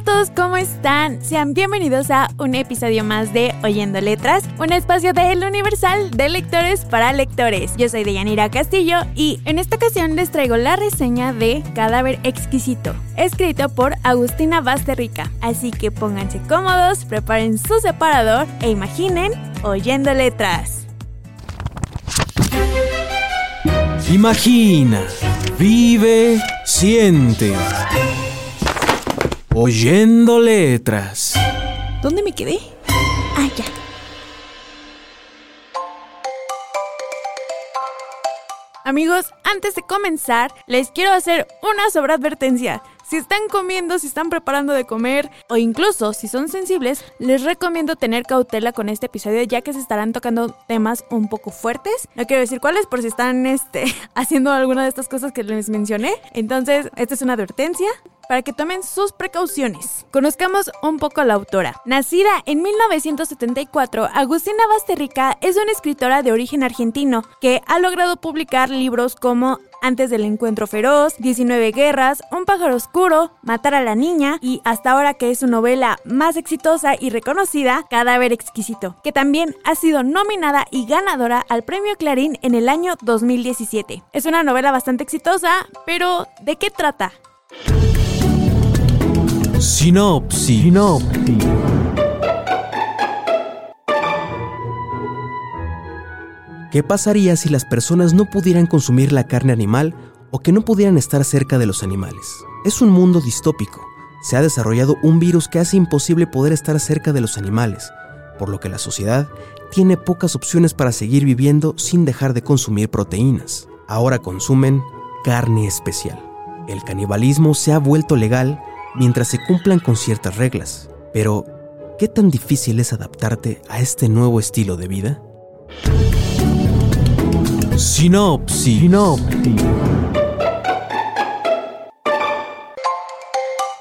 a todos, ¿cómo están? Sean bienvenidos a un episodio más de Oyendo Letras, un espacio del Universal de lectores para lectores. Yo soy Deyanira Castillo y en esta ocasión les traigo la reseña de Cadáver Exquisito, escrito por Agustina Basterrica. Así que pónganse cómodos, preparen su separador e imaginen Oyendo Letras. Imagina, vive, siente. Oyendo letras. ¿Dónde me quedé? Ah, ya. Amigos, antes de comenzar, les quiero hacer una sobreadvertencia. Si están comiendo, si están preparando de comer o incluso si son sensibles, les recomiendo tener cautela con este episodio ya que se estarán tocando temas un poco fuertes. No quiero decir cuáles por si están este, haciendo alguna de estas cosas que les mencioné. Entonces, esta es una advertencia para que tomen sus precauciones. Conozcamos un poco a la autora. Nacida en 1974, Agustina Basterrica es una escritora de origen argentino que ha logrado publicar libros como antes del encuentro feroz, 19 guerras, Un pájaro oscuro, Matar a la niña y hasta ahora que es su novela más exitosa y reconocida, Cadáver exquisito, que también ha sido nominada y ganadora al premio Clarín en el año 2017. Es una novela bastante exitosa, pero ¿de qué trata? Sinopsis. Sinopsis. ¿Qué pasaría si las personas no pudieran consumir la carne animal o que no pudieran estar cerca de los animales? Es un mundo distópico. Se ha desarrollado un virus que hace imposible poder estar cerca de los animales, por lo que la sociedad tiene pocas opciones para seguir viviendo sin dejar de consumir proteínas. Ahora consumen carne especial. El canibalismo se ha vuelto legal mientras se cumplan con ciertas reglas. Pero, ¿qué tan difícil es adaptarte a este nuevo estilo de vida? Sinopsis. Sinopsis.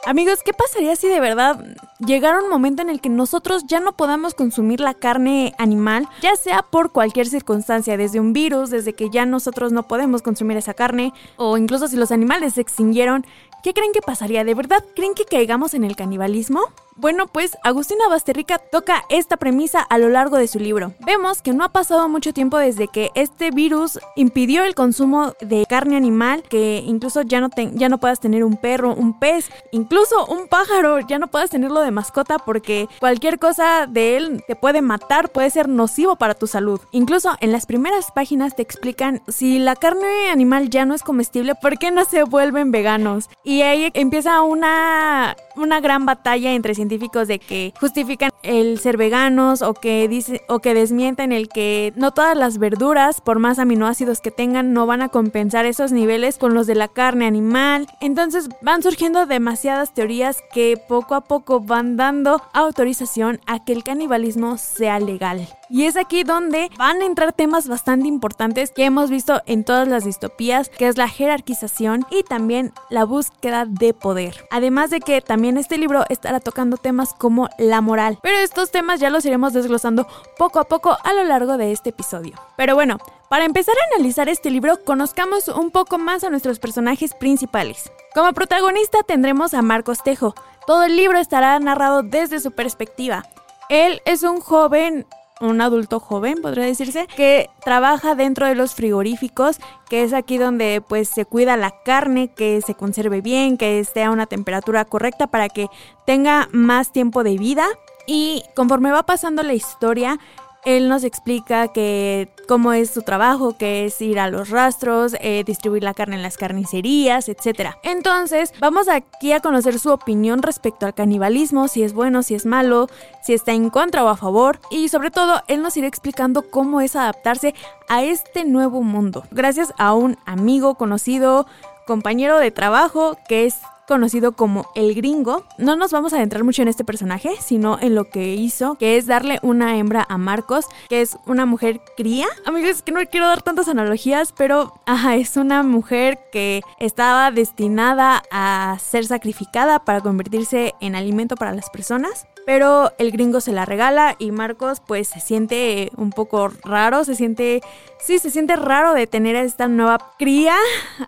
Amigos, ¿qué pasaría si de verdad llegara un momento en el que nosotros ya no podamos consumir la carne animal, ya sea por cualquier circunstancia, desde un virus, desde que ya nosotros no podemos consumir esa carne, o incluso si los animales se extinguieron? ¿Qué creen que pasaría? ¿De verdad creen que caigamos en el canibalismo? Bueno, pues Agustina Basterrica toca esta premisa a lo largo de su libro. Vemos que no ha pasado mucho tiempo desde que este virus impidió el consumo de carne animal, que incluso ya no, ya no puedas tener un perro, un pez, incluso un pájaro, ya no puedas tenerlo de mascota porque cualquier cosa de él te puede matar, puede ser nocivo para tu salud. Incluso en las primeras páginas te explican si la carne animal ya no es comestible, ¿por qué no se vuelven veganos? Y ahí empieza una, una gran batalla entre científicos de que justifican el ser veganos o que dice o que desmienten el que no todas las verduras, por más aminoácidos que tengan, no van a compensar esos niveles con los de la carne animal. Entonces van surgiendo demasiadas teorías que poco a poco van dando autorización a que el canibalismo sea legal. Y es aquí donde van a entrar temas bastante importantes que hemos visto en todas las distopías, que es la jerarquización y también la búsqueda de poder. Además de que también este libro estará tocando temas como la moral, pero estos temas ya los iremos desglosando poco a poco a lo largo de este episodio. Pero bueno, para empezar a analizar este libro, conozcamos un poco más a nuestros personajes principales. Como protagonista tendremos a Marcos Tejo. Todo el libro estará narrado desde su perspectiva. Él es un joven un adulto joven, podría decirse, que trabaja dentro de los frigoríficos, que es aquí donde pues se cuida la carne, que se conserve bien, que esté a una temperatura correcta para que tenga más tiempo de vida. Y conforme va pasando la historia, él nos explica que cómo es su trabajo, que es ir a los rastros, eh, distribuir la carne en las carnicerías, etc. Entonces, vamos aquí a conocer su opinión respecto al canibalismo, si es bueno, si es malo, si está en contra o a favor, y sobre todo, él nos irá explicando cómo es adaptarse a este nuevo mundo, gracias a un amigo conocido, compañero de trabajo que es conocido como el gringo. No nos vamos a adentrar mucho en este personaje, sino en lo que hizo, que es darle una hembra a Marcos, que es una mujer cría. Amigos, que no quiero dar tantas analogías, pero es una mujer que estaba destinada a ser sacrificada para convertirse en alimento para las personas pero el gringo se la regala y Marcos pues se siente un poco raro, se siente, sí, se siente raro de tener a esta nueva cría,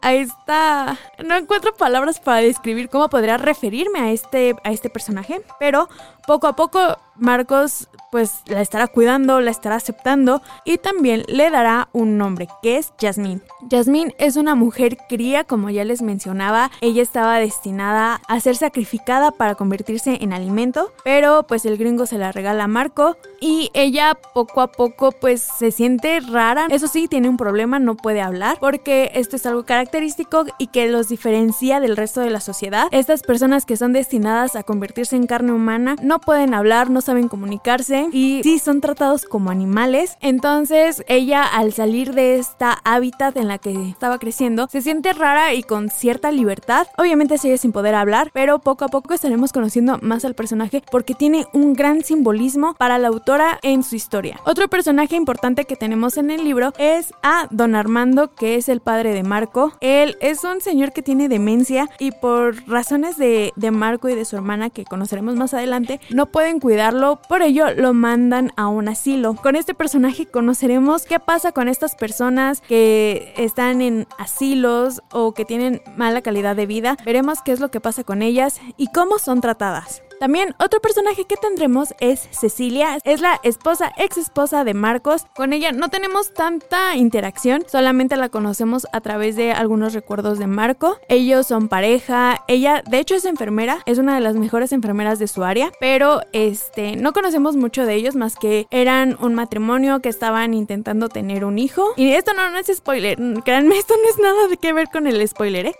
a esta, no encuentro palabras para describir cómo podría referirme a este, a este personaje, pero poco a poco Marcos pues la estará cuidando, la estará aceptando y también le dará un nombre que es Jasmine. Jasmine es una mujer cría, como ya les mencionaba, ella estaba destinada a ser sacrificada para convertirse en alimento, pero pues el gringo se la regala a Marco y ella poco a poco pues se siente rara. Eso sí, tiene un problema, no puede hablar porque esto es algo característico y que los diferencia del resto de la sociedad. Estas personas que son destinadas a convertirse en carne humana no pueden hablar, no saben comunicarse y sí son tratados como animales. Entonces ella al salir de esta hábitat en la que estaba creciendo se siente rara y con cierta libertad. Obviamente sigue sin poder hablar, pero poco a poco estaremos conociendo más al personaje porque tiene un gran simbolismo para la autora en su historia. Otro personaje importante que tenemos en el libro es a Don Armando, que es el padre de Marco. Él es un señor que tiene demencia y por razones de, de Marco y de su hermana que conoceremos más adelante, no pueden cuidarlo, por ello lo mandan a un asilo. Con este personaje conoceremos qué pasa con estas personas que están en asilos o que tienen mala calidad de vida. Veremos qué es lo que pasa con ellas y cómo son tratadas. También otro personaje que tendremos es Cecilia, es la esposa, ex esposa de Marcos. Con ella no tenemos tanta interacción, solamente la conocemos a través de algunos recuerdos de Marco. Ellos son pareja, ella de hecho es enfermera, es una de las mejores enfermeras de su área, pero este no conocemos mucho de ellos más que eran un matrimonio que estaban intentando tener un hijo. Y esto no, no es spoiler, créanme, esto no es nada que ver con el spoiler, ¿eh?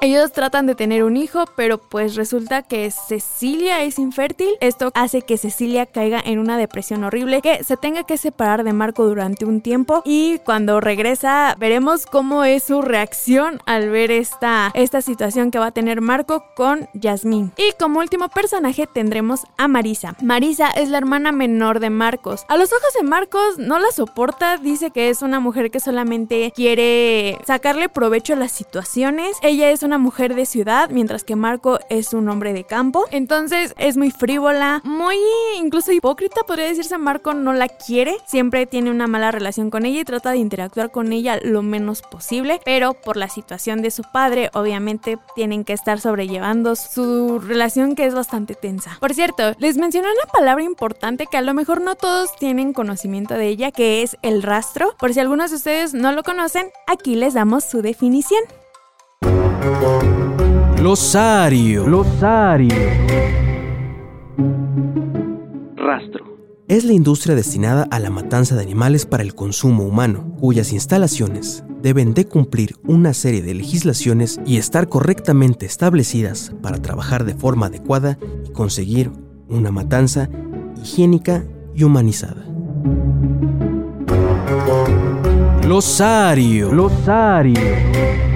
Ellos tratan de tener un hijo, pero pues resulta que Cecilia es infértil. Esto hace que Cecilia caiga en una depresión horrible, que se tenga que separar de Marco durante un tiempo y cuando regresa veremos cómo es su reacción al ver esta, esta situación que va a tener Marco con Yasmín. Y como último personaje tendremos a Marisa. Marisa es la hermana menor de Marcos. A los ojos de Marcos no la soporta, dice que es una mujer que solamente quiere sacarle provecho a las situaciones. Ella es una mujer de ciudad, mientras que Marco es un hombre de campo. Entonces es muy frívola, muy incluso hipócrita, podría decirse. Marco no la quiere, siempre tiene una mala relación con ella y trata de interactuar con ella lo menos posible, pero por la situación de su padre, obviamente tienen que estar sobrellevando su relación que es bastante tensa. Por cierto, les mencioné una palabra importante que a lo mejor no todos tienen conocimiento de ella, que es el rastro. Por si algunos de ustedes no lo conocen, aquí les damos su definición. Glosario. Glosario. Rastro. Es la industria destinada a la matanza de animales para el consumo humano, cuyas instalaciones deben de cumplir una serie de legislaciones y estar correctamente establecidas para trabajar de forma adecuada y conseguir una matanza higiénica y humanizada. Glosario. Glosario.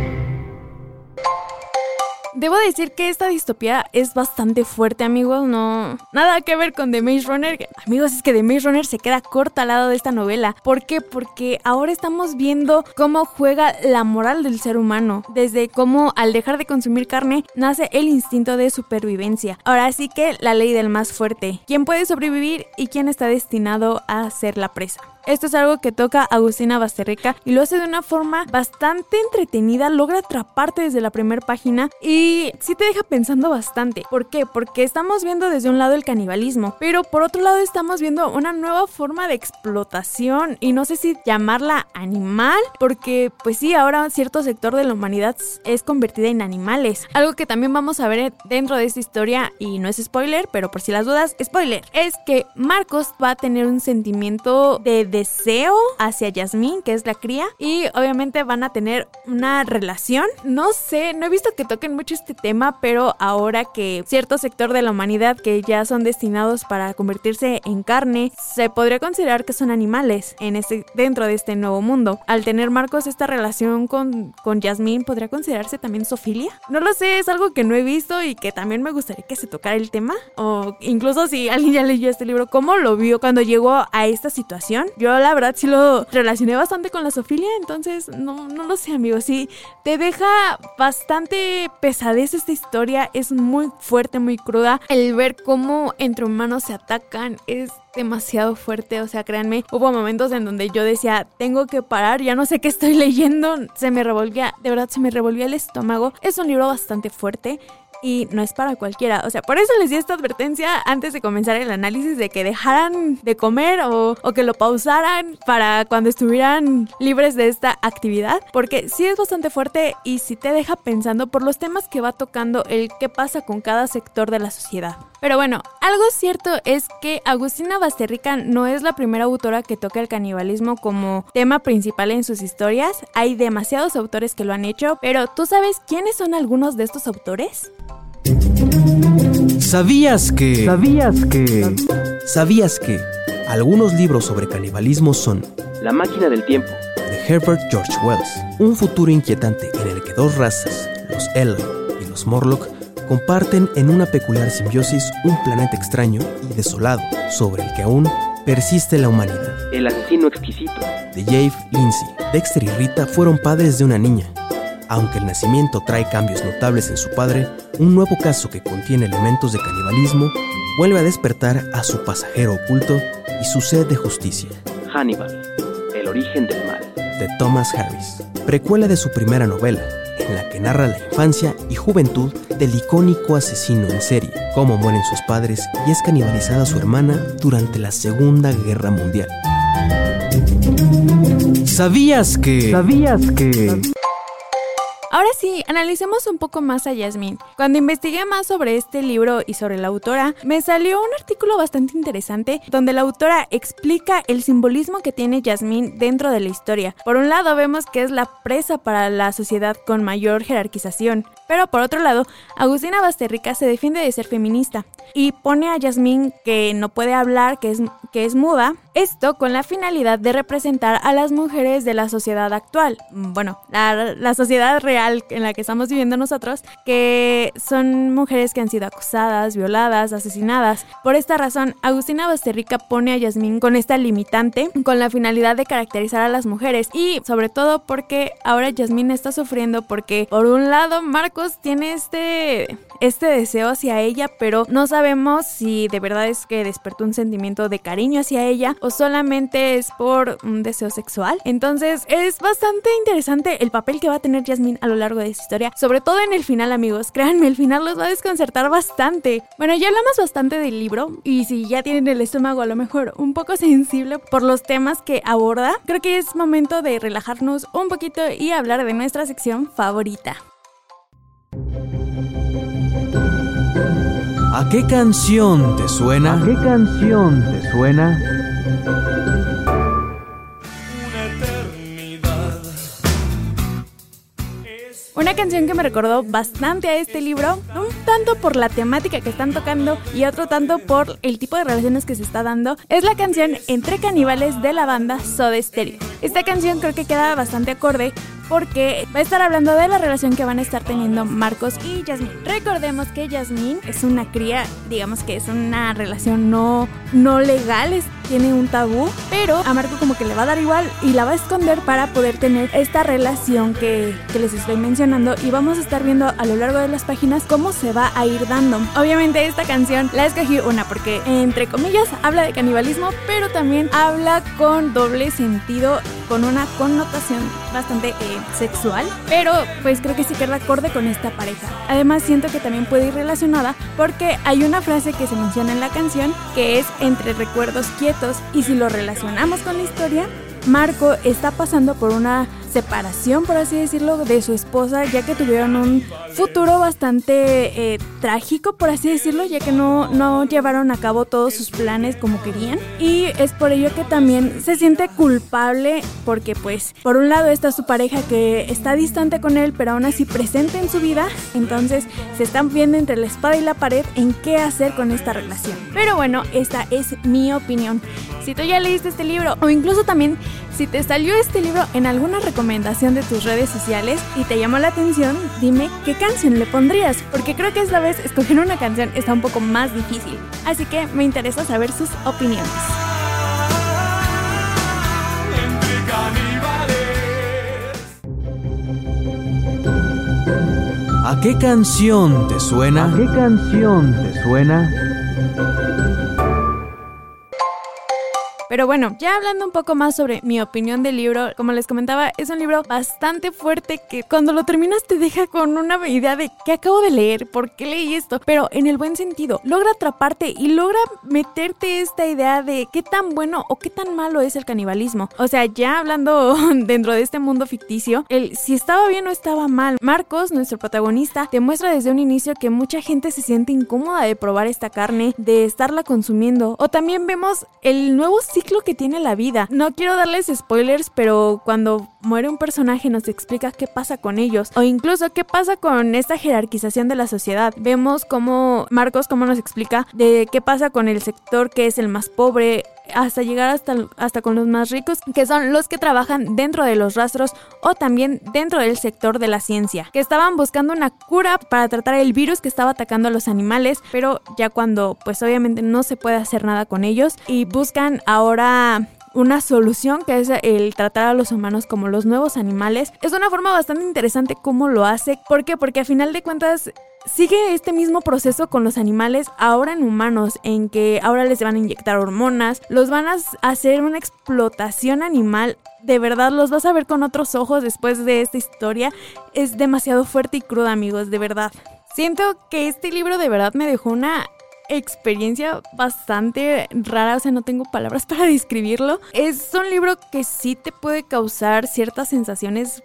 Debo decir que esta distopía es bastante fuerte, amigos. No, nada que ver con The Maze Runner. Amigos, es que The Maze Runner se queda corta al lado de esta novela. ¿Por qué? Porque ahora estamos viendo cómo juega la moral del ser humano. Desde cómo al dejar de consumir carne nace el instinto de supervivencia. Ahora sí que la ley del más fuerte. ¿Quién puede sobrevivir y quién está destinado a ser la presa? Esto es algo que toca Agustina Basterrica y lo hace de una forma bastante entretenida, logra atraparte desde la primera página y sí te deja pensando bastante. ¿Por qué? Porque estamos viendo desde un lado el canibalismo, pero por otro lado estamos viendo una nueva forma de explotación y no sé si llamarla animal, porque pues sí, ahora cierto sector de la humanidad es convertida en animales. Algo que también vamos a ver dentro de esta historia y no es spoiler, pero por si las dudas, spoiler, es que Marcos va a tener un sentimiento de deseo hacia Yasmín, que es la cría, y obviamente van a tener una relación. No sé, no he visto que toquen mucho este tema, pero ahora que cierto sector de la humanidad que ya son destinados para convertirse en carne, se podría considerar que son animales en este, dentro de este nuevo mundo. Al tener Marcos esta relación con, con Yasmín, ¿podría considerarse también sofilia? No lo sé, es algo que no he visto y que también me gustaría que se tocara el tema. O incluso si alguien ya leyó este libro, ¿cómo lo vio cuando llegó a esta situación? La verdad sí lo relacioné bastante con la sofilia, entonces no, no lo sé amigos, sí, te deja bastante pesadez esta historia, es muy fuerte, muy cruda. El ver cómo entre humanos se atacan es demasiado fuerte, o sea, créanme, hubo momentos en donde yo decía, tengo que parar, ya no sé qué estoy leyendo, se me revolvía, de verdad se me revolvía el estómago. Es un libro bastante fuerte y no es para cualquiera. O sea, por eso les di esta advertencia antes de comenzar el análisis de que dejaran de comer o, o, que lo pausaran para cuando estuvieran libres de esta actividad. Porque sí es bastante fuerte y sí te deja pensando por los temas que va tocando el qué pasa con cada sector de la sociedad. Pero bueno, algo cierto es que Agustina Basterrica no es la primera autora que toca el canibalismo como tema principal en sus historias. Hay demasiados autores que lo han hecho, pero ¿tú sabes quiénes son algunos de estos autores? ¿Sabías que... ¿Sabías que... ¿Sabías que... Algunos libros sobre canibalismo son La máquina del tiempo de Herbert George Wells, un futuro inquietante en el que dos razas, los Eloi y los Morlock, comparten en una peculiar simbiosis un planeta extraño y desolado sobre el que aún persiste la humanidad. El asesino exquisito de Jave Lindsay. Dexter y Rita fueron padres de una niña. Aunque el nacimiento trae cambios notables en su padre, un nuevo caso que contiene elementos de canibalismo vuelve a despertar a su pasajero oculto y su sed de justicia. Hannibal, el origen del mal. De Thomas Harris, precuela de su primera novela, en la que narra la infancia y juventud del icónico asesino en serie, cómo mueren sus padres y es canibalizada su hermana durante la Segunda Guerra Mundial. ¿Sabías que... ¿Sabías que... Ahora sí, analicemos un poco más a Yasmín. Cuando investigué más sobre este libro y sobre la autora, me salió un artículo bastante interesante donde la autora explica el simbolismo que tiene Yasmín dentro de la historia. Por un lado vemos que es la presa para la sociedad con mayor jerarquización, pero por otro lado, Agustina Basterrica se defiende de ser feminista y pone a Yasmín que no puede hablar, que es, que es muda, esto con la finalidad de representar a las mujeres de la sociedad actual. Bueno, la, la sociedad real en la que estamos viviendo nosotros, que son mujeres que han sido acusadas, violadas, asesinadas. Por esta razón, Agustina Basterrica pone a Yasmín con esta limitante, con la finalidad de caracterizar a las mujeres y sobre todo porque ahora Yasmín está sufriendo porque por un lado Tiene este este deseo hacia ella, pero no sabemos si de verdad es que despertó un sentimiento de cariño hacia ella o solamente es por un deseo sexual. Entonces es bastante interesante el papel que va a tener Jasmine a lo largo de esta historia, sobre todo en el final amigos, créanme, el final los va a desconcertar bastante. Bueno, ya hablamos bastante del libro y si ya tienen el estómago a lo mejor un poco sensible por los temas que aborda, creo que es momento de relajarnos un poquito y hablar de nuestra sección favorita. ¿A qué canción te suena? ¿A qué canción te suena? Una canción que me recordó bastante a este libro, un tanto por la temática que están tocando y otro tanto por el tipo de relaciones que se está dando, es la canción Entre Caníbales de la banda Soda Stereo. Esta canción creo que queda bastante acorde porque va a estar hablando de la relación que van a estar teniendo Marcos y Yasmín. Recordemos que Yasmín es una cría, digamos que es una relación no, no legal, tiene un tabú, pero a Marco como que le va a dar igual y la va a esconder para poder tener esta relación que, que les estoy mencionando y vamos a estar viendo a lo largo de las páginas cómo se va a ir dando. Obviamente esta canción la escogí una porque entre comillas habla de canibalismo, pero también habla con doble sentido, con una connotación bastante eh, sexual, pero pues creo que sí queda acorde con esta pareja. Además siento que también puede ir relacionada porque hay una frase que se menciona en la canción que es entre recuerdos quietos y si lo relacionamos con la historia, Marco está pasando por una separación, por así decirlo, de su esposa, ya que tuvieron un futuro bastante eh, trágico, por así decirlo, ya que no, no llevaron a cabo todos sus planes como querían. Y es por ello que también se siente culpable, porque pues por un lado está su pareja que está distante con él, pero aún así presente en su vida, entonces se están viendo entre la espada y la pared en qué hacer con esta relación. Pero bueno, esta es mi opinión. Si tú ya leíste este libro, o incluso también si te salió este libro en alguna recomendación de tus redes sociales y te llamó la atención, dime qué canción le pondrías, porque creo que esta vez escoger una canción está un poco más difícil. Así que me interesa saber sus opiniones. ¿A qué canción te suena? ¿A qué canción te suena? Pero bueno, ya hablando un poco más sobre mi opinión del libro, como les comentaba, es un libro bastante fuerte que cuando lo terminas te deja con una idea de qué acabo de leer, por qué leí esto, pero en el buen sentido, logra atraparte y logra meterte esta idea de qué tan bueno o qué tan malo es el canibalismo. O sea, ya hablando dentro de este mundo ficticio, el si estaba bien o estaba mal. Marcos, nuestro protagonista, demuestra desde un inicio que mucha gente se siente incómoda de probar esta carne, de estarla consumiendo. O también vemos el nuevo ciclo que tiene la vida. No quiero darles spoilers, pero cuando muere un personaje nos explica qué pasa con ellos o incluso qué pasa con esta jerarquización de la sociedad. Vemos cómo Marcos cómo nos explica de qué pasa con el sector que es el más pobre hasta llegar hasta, hasta con los más ricos, que son los que trabajan dentro de los rastros o también dentro del sector de la ciencia, que estaban buscando una cura para tratar el virus que estaba atacando a los animales, pero ya cuando pues obviamente no se puede hacer nada con ellos y buscan ahora una solución que es el tratar a los humanos como los nuevos animales. Es una forma bastante interesante cómo lo hace. ¿Por qué? Porque a final de cuentas sigue este mismo proceso con los animales ahora en humanos, en que ahora les van a inyectar hormonas, los van a hacer una explotación animal. De verdad, los vas a ver con otros ojos después de esta historia. Es demasiado fuerte y cruda, amigos, de verdad. Siento que este libro de verdad me dejó una experiencia bastante rara, o sea, no tengo palabras para describirlo. Es un libro que sí te puede causar ciertas sensaciones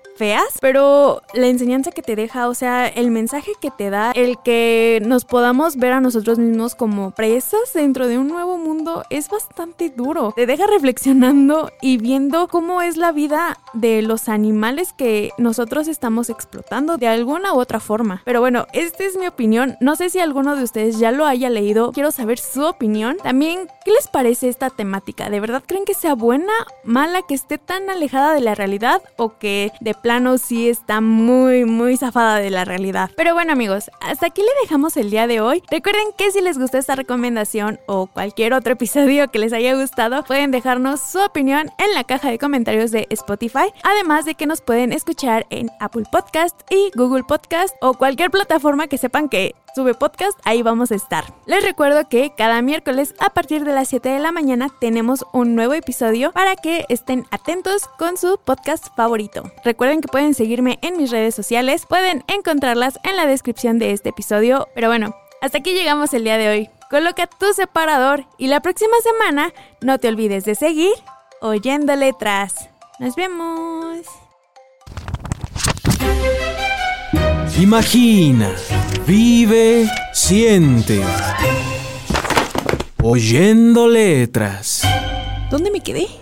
pero la enseñanza que te deja, o sea, el mensaje que te da, el que nos podamos ver a nosotros mismos como presas dentro de un nuevo mundo es bastante duro. Te deja reflexionando y viendo cómo es la vida de los animales que nosotros estamos explotando de alguna u otra forma. Pero bueno, esta es mi opinión. No sé si alguno de ustedes ya lo haya leído. Quiero saber su opinión. También, ¿qué les parece esta temática? ¿De verdad creen que sea buena, mala, que esté tan alejada de la realidad o que de plano sí está muy, muy zafada de la realidad? Pero bueno amigos, hasta aquí le dejamos el día de hoy. Recuerden que si les gustó esta recomendación o cualquier otro episodio que les haya gustado, pueden dejarnos su opinión en la caja de comentarios de Spotify. Además de que nos pueden escuchar en Apple Podcast y Google Podcast o cualquier plataforma que sepan que sube podcast, ahí vamos a estar. Les recuerdo que cada miércoles a partir de las 7 de la mañana tenemos un nuevo episodio para que estén atentos con su podcast favorito. Recuerden que pueden seguirme en mis redes sociales, pueden encontrarlas en la descripción de este episodio, pero bueno, hasta aquí llegamos el día de hoy. Coloca tu separador y la próxima semana no te olvides de seguir oyendo letras. Nos vemos. Imagina, vive, siente. Oyendo letras. ¿Dónde me quedé?